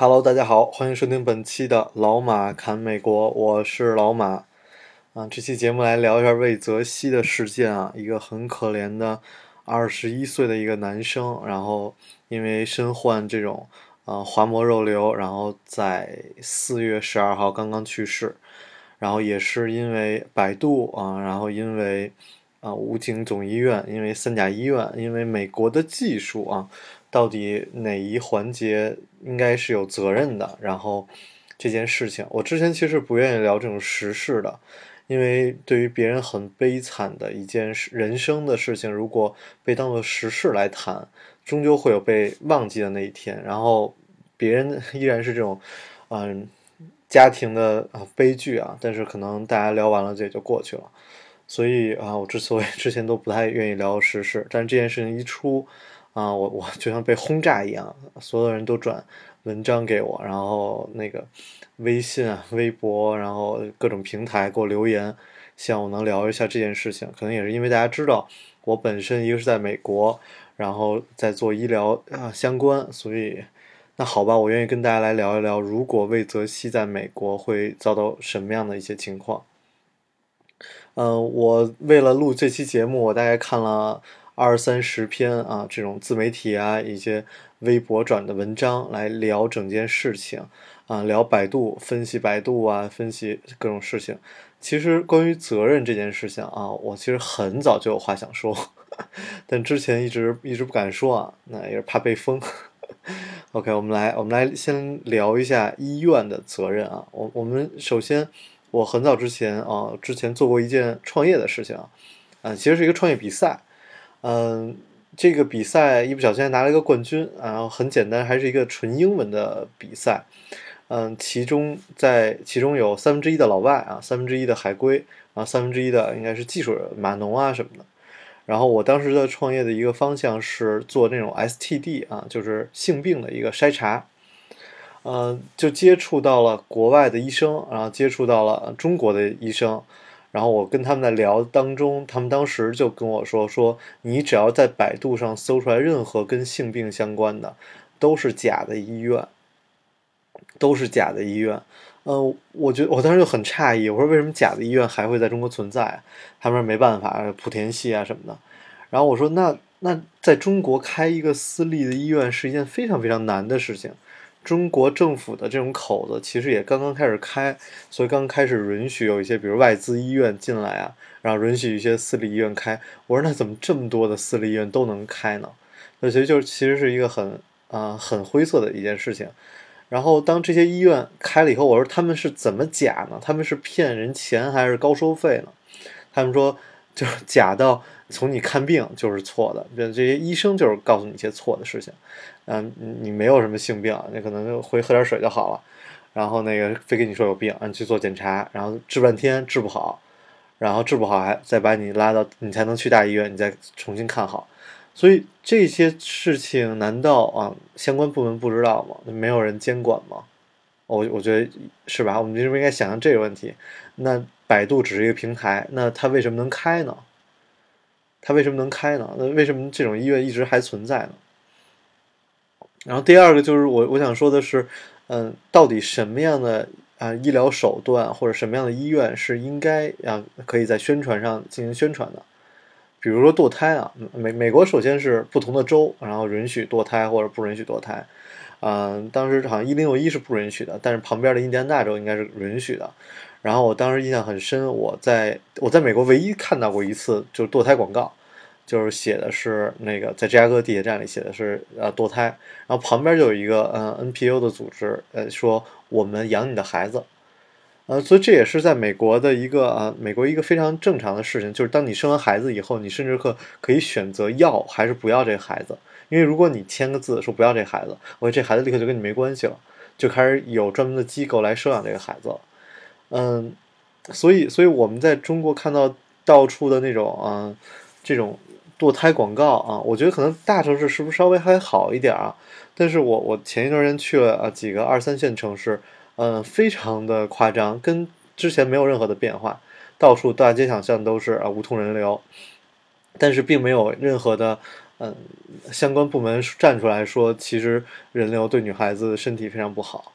Hello，大家好，欢迎收听本期的老马侃美国，我是老马。啊，这期节目来聊一下魏则西的事件啊，一个很可怜的二十一岁的一个男生，然后因为身患这种啊滑膜肉瘤，然后在四月十二号刚刚去世，然后也是因为百度啊，然后因为啊武警总医院，因为三甲医院，因为美国的技术啊。到底哪一环节应该是有责任的？然后这件事情，我之前其实不愿意聊这种时事的，因为对于别人很悲惨的一件事，人生的事情，如果被当做时事来谈，终究会有被忘记的那一天。然后别人 依然是这种，嗯，家庭的悲剧啊，但是可能大家聊完了这也就过去了。所以啊，我之所以 之前都不太愿意聊时事，但是这件事情一出。啊，我我就像被轰炸一样，所有人都转文章给我，然后那个微信啊、微博，然后各种平台给我留言，希望我能聊一下这件事情。可能也是因为大家知道我本身一个是在美国，然后在做医疗啊相关，所以那好吧，我愿意跟大家来聊一聊，如果魏则西在美国会遭到什么样的一些情况。嗯，我为了录这期节目，我大概看了。二三十篇啊，这种自媒体啊，一些微博转的文章来聊整件事情啊，聊百度分析百度啊，分析各种事情。其实关于责任这件事情啊，我其实很早就有话想说，但之前一直一直不敢说啊，那也是怕被封。OK，我们来我们来先聊一下医院的责任啊。我我们首先，我很早之前啊，之前做过一件创业的事情啊，啊，其实是一个创业比赛。嗯，这个比赛一不小心拿了一个冠军，然后很简单，还是一个纯英文的比赛。嗯，其中在其中有三分之一的老外啊，三分之一的海归，然后三分之一的应该是技术人码农啊什么的。然后我当时的创业的一个方向是做那种 STD 啊，就是性病的一个筛查。嗯，就接触到了国外的医生，然后接触到了中国的医生。然后我跟他们在聊当中，他们当时就跟我说：“说你只要在百度上搜出来任何跟性病相关的，都是假的医院，都是假的医院。”嗯，我觉得我当时就很诧异，我说：“为什么假的医院还会在中国存在？”他们说：“没办法，莆田系啊什么的。”然后我说：“那那在中国开一个私立的医院是一件非常非常难的事情。”中国政府的这种口子其实也刚刚开始开，所以刚开始允许有一些，比如外资医院进来啊，然后允许一些私立医院开。我说那怎么这么多的私立医院都能开呢？那其实就其实是一个很啊很灰色的一件事情。然后当这些医院开了以后，我说他们是怎么假呢？他们是骗人钱还是高收费呢？他们说就是假到。从你看病就是错的，这这些医生就是告诉你一些错的事情，嗯，你没有什么性病，你可能就回喝点水就好了，然后那个非跟你说有病，你去做检查，然后治半天治不好，然后治不好还再把你拉到你才能去大医院，你再重新看好，所以这些事情难道啊相关部门不知道吗？没有人监管吗？我我觉得是吧？我们是不是应该想想这个问题？那百度只是一个平台，那它为什么能开呢？它为什么能开呢？那为什么这种医院一直还存在呢？然后第二个就是我我想说的是，嗯，到底什么样的啊医疗手段或者什么样的医院是应该啊可以在宣传上进行宣传的？比如说堕胎啊，美美国首先是不同的州，然后允许堕胎或者不允许堕胎。嗯，当时好像一零六一是不允许的，但是旁边的印第安纳州应该是允许的。然后我当时印象很深，我在我在美国唯一看到过一次就是堕胎广告，就是写的是那个在芝加哥地铁站里写的是呃堕胎，然后旁边就有一个嗯 NPO 的组织呃说我们养你的孩子，呃所以这也是在美国的一个啊美国一个非常正常的事情，就是当你生完孩子以后，你甚至可可以选择要还是不要这个孩子，因为如果你签个字说不要这孩子，我这孩子立刻就跟你没关系了。就开始有专门的机构来收养这个孩子了。嗯，所以，所以我们在中国看到到处的那种啊，这种堕胎广告啊，我觉得可能大城市是不是稍微还好一点啊？但是我我前一段时间去了啊几个二三线城市，嗯，非常的夸张，跟之前没有任何的变化，到处大街小巷都是啊无痛人流，但是并没有任何的嗯相关部门站出来说，其实人流对女孩子身体非常不好。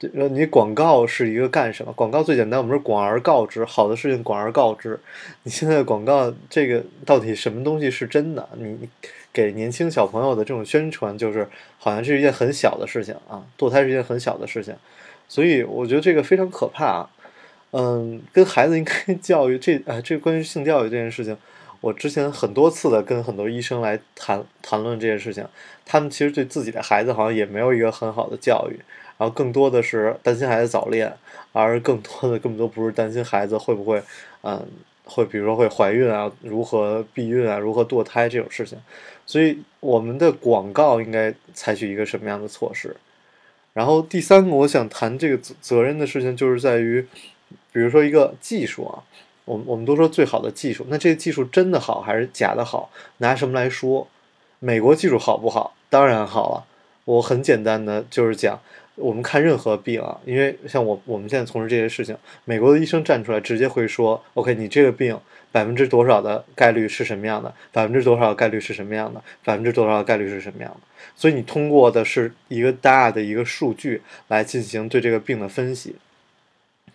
对，你广告是一个干什么？广告最简单，我们是广而告之，好的事情广而告之。你现在广告这个到底什么东西是真的？你给年轻小朋友的这种宣传，就是好像是一件很小的事情啊，堕胎是一件很小的事情，所以我觉得这个非常可怕啊。嗯，跟孩子应该 教育这啊，这关于性教育这件事情，我之前很多次的跟很多医生来谈谈论这件事情，他们其实对自己的孩子好像也没有一个很好的教育。然后更多的是担心孩子早恋，而更多的根本都不是担心孩子会不会，嗯，会比如说会怀孕啊，如何避孕啊，如何堕胎这种事情。所以我们的广告应该采取一个什么样的措施？然后第三个我想谈这个责任的事情，就是在于，比如说一个技术啊，我们我们都说最好的技术，那这个技术真的好还是假的好？拿什么来说？美国技术好不好？当然好了。我很简单的就是讲。我们看任何病啊，因为像我我们现在从事这些事情，美国的医生站出来直接会说：“OK，你这个病百分之多少的概率是什么样的？百分之多少的概率是什么样的？百分之多少的概率是什么样的？”所以你通过的是一个大的一个数据来进行对这个病的分析，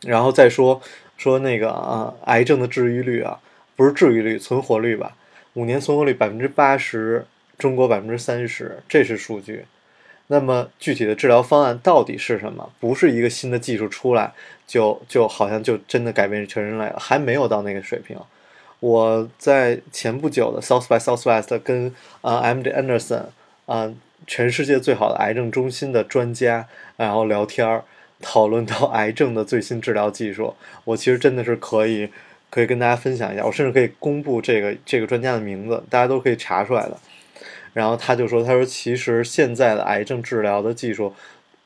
然后再说说那个啊，癌症的治愈率啊，不是治愈率，存活率吧？五年存活率百分之八十，中国百分之三十，这是数据。那么具体的治疗方案到底是什么？不是一个新的技术出来就就好像就真的改变全人类了，还没有到那个水平。我在前不久的 South by Southwest 跟啊 M D Anderson 啊全世界最好的癌症中心的专家，然后聊天儿，讨论到癌症的最新治疗技术。我其实真的是可以可以跟大家分享一下，我甚至可以公布这个这个专家的名字，大家都可以查出来的。然后他就说：“他说其实现在的癌症治疗的技术，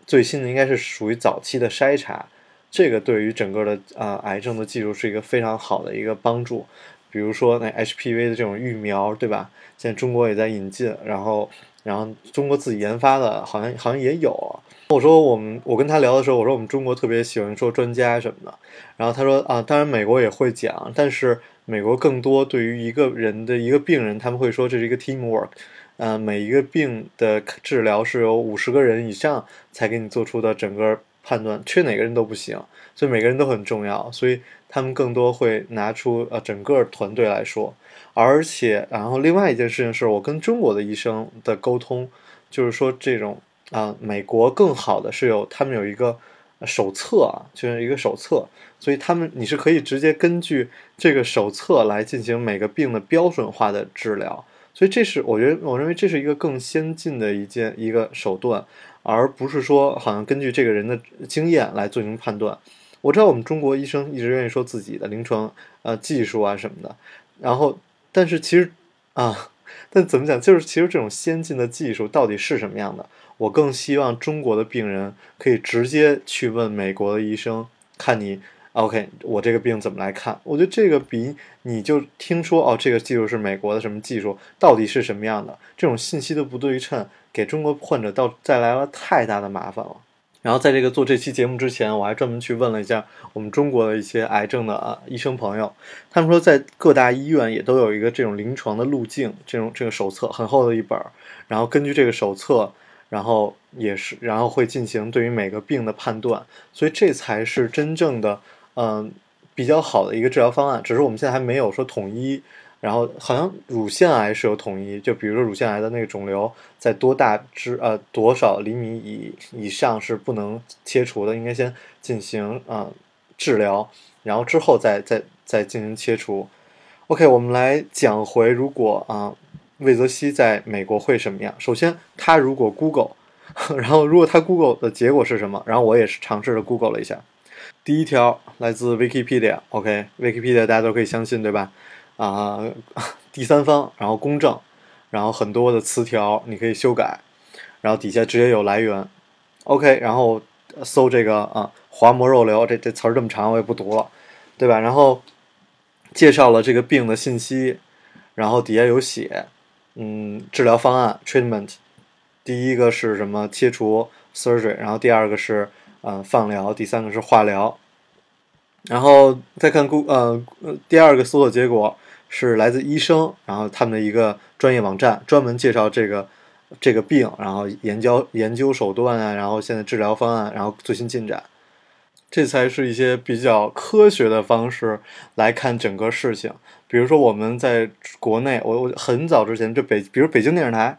最新的应该是属于早期的筛查，这个对于整个的啊癌症的技术是一个非常好的一个帮助。比如说那 HPV 的这种疫苗，对吧？现在中国也在引进，然后然后中国自己研发的，好像好像也有。我说我们我跟他聊的时候，我说我们中国特别喜欢说专家什么的。然后他说啊，当然美国也会讲，但是美国更多对于一个人的一个病人，他们会说这是一个 teamwork。”呃，每一个病的治疗是由五十个人以上才给你做出的整个判断，缺哪个人都不行，所以每个人都很重要，所以他们更多会拿出呃整个团队来说，而且然后另外一件事情是我跟中国的医生的沟通，就是说这种啊，美国更好的是有他们有一个手册啊，就是一个手册，所以他们你是可以直接根据这个手册来进行每个病的标准化的治疗。所以这是我觉得，我认为这是一个更先进的一件一个手段，而不是说好像根据这个人的经验来进行判断。我知道我们中国医生一直愿意说自己的临床呃技术啊什么的，然后但是其实啊，但怎么讲，就是其实这种先进的技术到底是什么样的？我更希望中国的病人可以直接去问美国的医生，看你。OK，我这个病怎么来看？我觉得这个比你就听说哦，这个技术是美国的什么技术，到底是什么样的？这种信息的不对称，给中国患者到带来了太大的麻烦了。然后在这个做这期节目之前，我还专门去问了一下我们中国的一些癌症的啊医生朋友，他们说在各大医院也都有一个这种临床的路径，这种这个手册很厚的一本，然后根据这个手册，然后也是然后会进行对于每个病的判断，所以这才是真正的。嗯，比较好的一个治疗方案，只是我们现在还没有说统一。然后好像乳腺癌是有统一，就比如说乳腺癌的那个肿瘤在多大之呃多少厘米以以上是不能切除的，应该先进行啊治疗，然后之后再再再进行切除。OK，我们来讲回如果啊魏则西在美国会什么样？首先，他如果 Google，然后如果他 Google 的结果是什么？然后我也是尝试着 Google 了一下。第一条来自 Wikipedia，OK，Wikipedia 大家都可以相信，对吧？啊，第三方，然后公正，然后很多的词条你可以修改，然后底下直接有来源，OK，然后搜这个啊滑膜肉瘤，这这词儿这么长，我也不读了，对吧？然后介绍了这个病的信息，然后底下有写，嗯，治疗方案 treatment，第一个是什么切除 surgery，然后第二个是呃放疗，第三个是化疗，然后再看顾呃呃第二个搜索结果是来自医生，然后他们的一个专业网站，专门介绍这个这个病，然后研究研究手段啊，然后现在治疗方案，然后最新进展。这才是一些比较科学的方式来看整个事情。比如说我们在国内，我我很早之前就北，比如北京电视台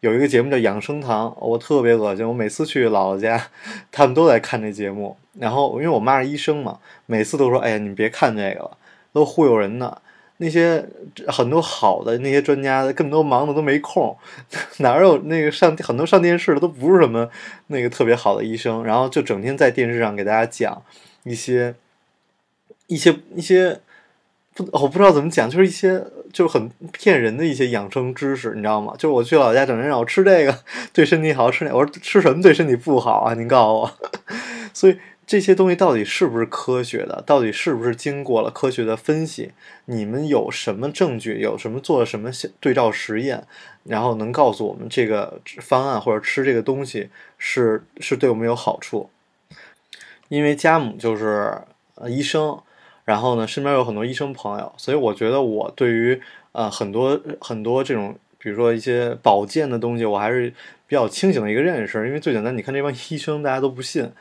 有一个节目叫《养生堂》，我特别恶心。我每次去姥姥家，他们都在看这节目。然后因为我妈是医生嘛，每次都说：“哎呀，你别看这个了，都忽悠人呢。”那些很多好的那些专家根本都忙的都没空，哪有那个上很多上电视的都不是什么那个特别好的医生，然后就整天在电视上给大家讲一些一些一些不我不知道怎么讲，就是一些就是很骗人的一些养生知识，你知道吗？就是我去老家，整天让我吃这个对身体好，吃那我说吃什么对身体不好啊？您告诉我，所以。这些东西到底是不是科学的？到底是不是经过了科学的分析？你们有什么证据？有什么做了什么对照实验？然后能告诉我们这个方案或者吃这个东西是是对我们有好处？因为家母就是呃医生，然后呢身边有很多医生朋友，所以我觉得我对于呃很多很多这种比如说一些保健的东西，我还是比较清醒的一个认识。因为最简单，你看这帮医生，大家都不信。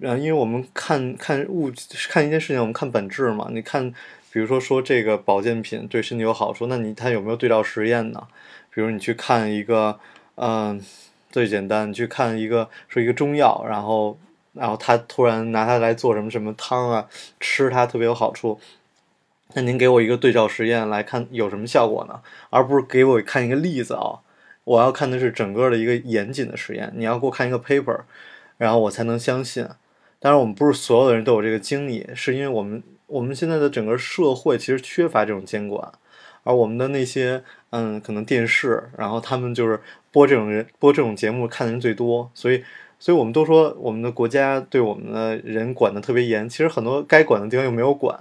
嗯，因为我们看看物看一件事情，我们看本质嘛。你看，比如说说这个保健品对身体有好处，那你它有没有对照实验呢？比如你去看一个，嗯，最简单，你去看一个说一个中药，然后然后他突然拿它来做什么什么汤啊，吃它特别有好处，那您给我一个对照实验来看有什么效果呢？而不是给我看一个例子啊，我要看的是整个的一个严谨的实验。你要给我看一个 paper，然后我才能相信。当然，我们不是所有的人都有这个经历，是因为我们我们现在的整个社会其实缺乏这种监管，而我们的那些嗯，可能电视，然后他们就是播这种人播这种节目看的人最多，所以，所以我们都说我们的国家对我们的人管的特别严，其实很多该管的地方又没有管，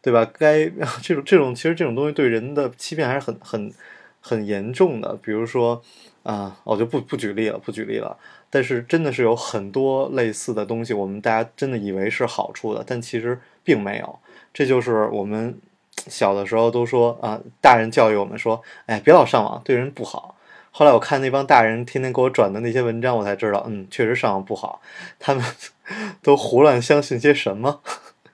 对吧？该 这种这种其实这种东西对人的欺骗还是很很很严重的，比如说啊，我就不不举例了，不举例了。但是真的是有很多类似的东西，我们大家真的以为是好处的，但其实并没有。这就是我们小的时候都说啊，大人教育我们说，哎，别老上网，对人不好。后来我看那帮大人天天给我转的那些文章，我才知道，嗯，确实上网不好。他们 都胡乱相信些什么？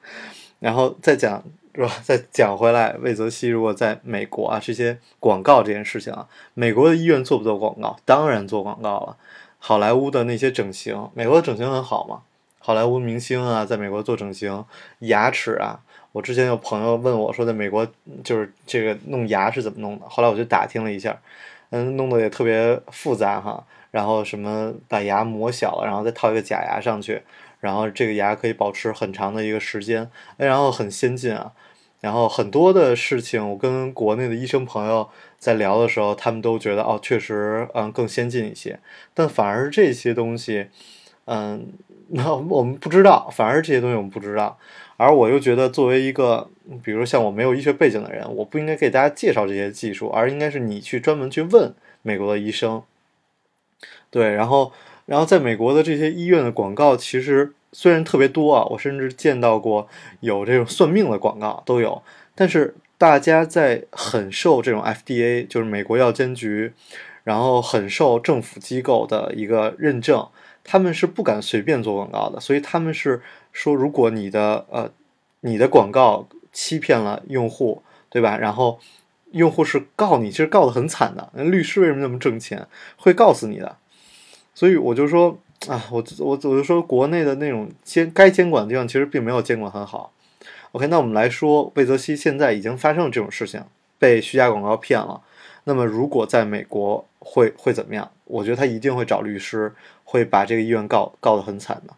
然后再讲是吧？再讲回来，魏则西如果在美国啊，这些广告这件事情啊，美国的医院做不做广告？当然做广告了。好莱坞的那些整形，美国的整形很好嘛？好莱坞明星啊，在美国做整形，牙齿啊，我之前有朋友问我说，在美国就是这个弄牙是怎么弄的？后来我就打听了一下，嗯，弄得也特别复杂哈。然后什么把牙磨小了，然后再套一个假牙上去，然后这个牙可以保持很长的一个时间，然后很先进啊。然后很多的事情，我跟国内的医生朋友在聊的时候，他们都觉得哦，确实，嗯，更先进一些。但反而这些东西，嗯，那 我们不知道，反而这些东西我们不知道。而我又觉得，作为一个，比如像我没有医学背景的人，我不应该给大家介绍这些技术，而应该是你去专门去问美国的医生。对，然后，然后在美国的这些医院的广告，其实。虽然特别多啊，我甚至见到过有这种算命的广告都有，但是大家在很受这种 FDA，就是美国药监局，然后很受政府机构的一个认证，他们是不敢随便做广告的，所以他们是说，如果你的呃你的广告欺骗了用户，对吧？然后用户是告你，其实告的很惨的，那律师为什么那么挣钱？会告死你的，所以我就说。啊，我我我就说国内的那种监该监管的地方，其实并没有监管很好。OK，那我们来说，魏则西现在已经发生了这种事情，被虚假广告骗了。那么如果在美国会会怎么样？我觉得他一定会找律师，会把这个医院告告得很惨的，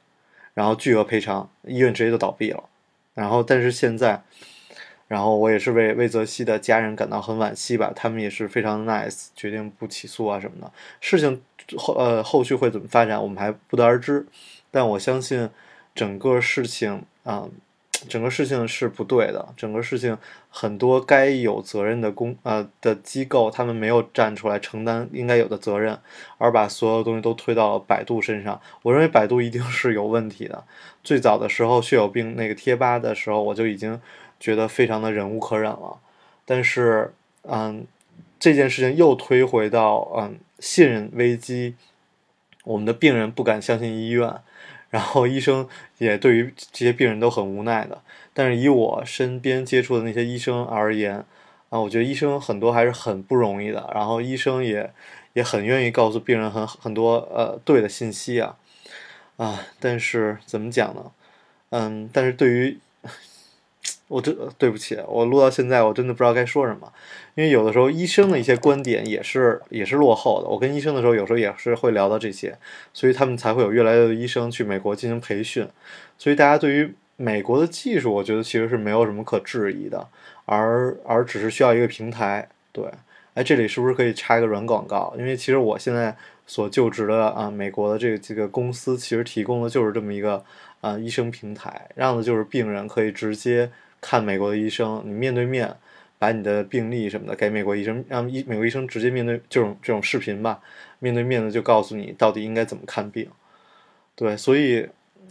然后巨额赔偿，医院直接就倒闭了。然后但是现在。然后我也是为魏则西的家人感到很惋惜吧，他们也是非常 nice，决定不起诉啊什么的。事情后呃后续会怎么发展，我们还不得而知。但我相信整个事情啊。整个事情是不对的，整个事情很多该有责任的公呃的机构，他们没有站出来承担应该有的责任，而把所有东西都推到了百度身上。我认为百度一定是有问题的。最早的时候，血友病那个贴吧的时候，我就已经觉得非常的忍无可忍了。但是，嗯，这件事情又推回到嗯信任危机，我们的病人不敢相信医院。然后医生也对于这些病人都很无奈的，但是以我身边接触的那些医生而言，啊，我觉得医生很多还是很不容易的。然后医生也也很愿意告诉病人很很多呃对的信息啊，啊，但是怎么讲呢？嗯，但是对于。我真对不起，我录到现在，我真的不知道该说什么，因为有的时候医生的一些观点也是也是落后的。我跟医生的时候，有时候也是会聊到这些，所以他们才会有越来越多医生去美国进行培训。所以大家对于美国的技术，我觉得其实是没有什么可质疑的，而而只是需要一个平台。对，哎，这里是不是可以插一个软广告？因为其实我现在所就职的啊，美国的这个这个公司，其实提供的就是这么一个啊医生平台，让的就是病人可以直接。看美国的医生，你面对面把你的病历什么的给美国医生，让医美国医生直接面对这种这种视频吧，面对面的就告诉你到底应该怎么看病。对，所以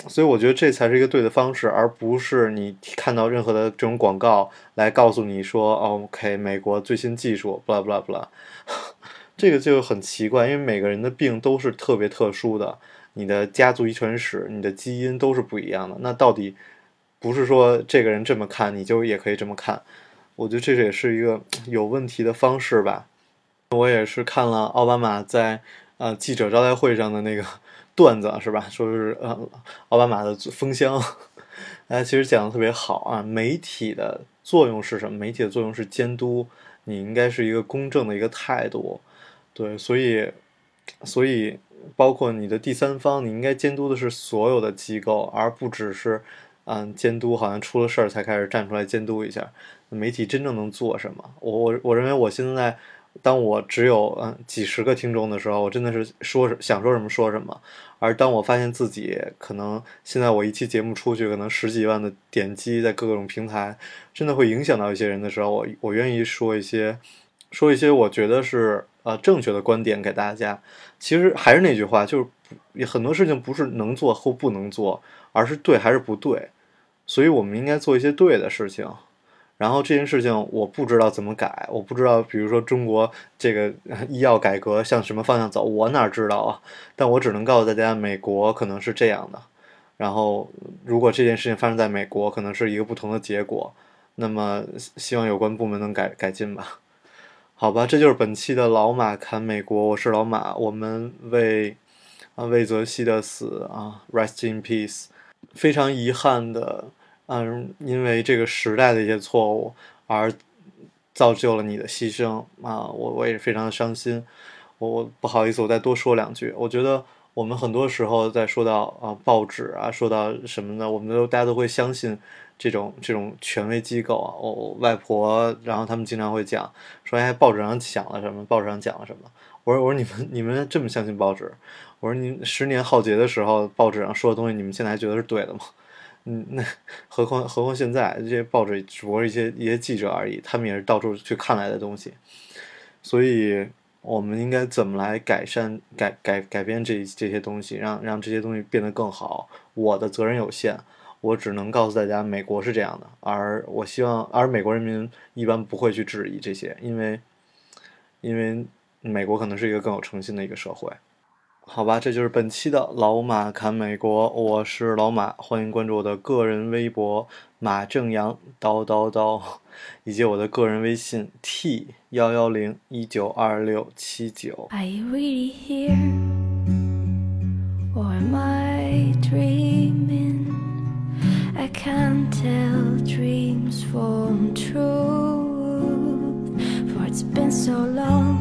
所以我觉得这才是一个对的方式，而不是你看到任何的这种广告来告诉你说，OK，美国最新技术，blah blah blah，这个就很奇怪，因为每个人的病都是特别特殊的，你的家族遗传史、你的基因都是不一样的，那到底？不是说这个人这么看，你就也可以这么看。我觉得这也是一个 有问题的方式吧。我也是看了奥巴马在呃记者招待会上的那个 段子，是吧？说是呃奥巴马的封箱，哎，其实讲的特别好啊。媒体的作用是什么？媒体的作用是监督，你应该是一个公正的一个态度。对，所以所以包括你的第三方，你应该监督的是所有的机构，而不只是。嗯，监督好像出了事儿才开始站出来监督一下。媒体真正能做什么？我我我认为我现在，当我只有嗯几十个听众的时候，我真的是说想说什么说什么。而当我发现自己可能现在我一期节目出去，可能十几万的点击在各种平台，真的会影响到一些人的时候，我我愿意说一些说一些我觉得是呃正确的观点给大家。其实还是那句话，就是很多事情不是能做或不能做，而是对还是不对。所以我们应该做一些对的事情，然后这件事情我不知道怎么改，我不知道，比如说中国这个 医药改革向什么方向走，我哪知道啊？但我只能告诉大家，美国可能是这样的。然后，如果这件事情发生在美国，可能是一个不同的结果。那么，希望有关部门能改改进吧。好吧，这就是本期的老马侃美国，我是老马，我们为啊魏则西的死啊，rest in peace，非常遗憾的。嗯，因为这个时代的一些错误而造就了你的牺牲啊，我我也是非常的伤心。我我不好意思，我再多说两句。我觉得我们很多时候在说到啊报纸啊，说到什么呢？我们都大家都会相信这种这种权威机构啊。我外婆，然后他们经常会讲说，哎，报纸上讲了什么？报纸上讲了什么？我说我说你们你们这么相信报纸？我说你十年浩劫的时候，报纸上说的东西，你们现在还觉得是对的吗？嗯，那何况何况现在这些报纸只不过一些一些记者而已，他们也是到处去看来的东西，所以我们应该怎么来改善、改改改变这这些东西，让让这些东西变得更好？我的责任有限，我只能告诉大家，美国是这样的，而我希望，而美国人民一般不会去质疑这些，因为因为美国可能是一个更有诚信的一个社会。好吧这就是本期的老马侃美国我是老马欢迎关注我的个人微博马正阳叨叨叨 以及我的个人微信 t 幺幺零一九二六七九。Are you really here? Or am i dreaming? I can't tell dreams from truth for it's been so long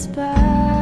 whisper.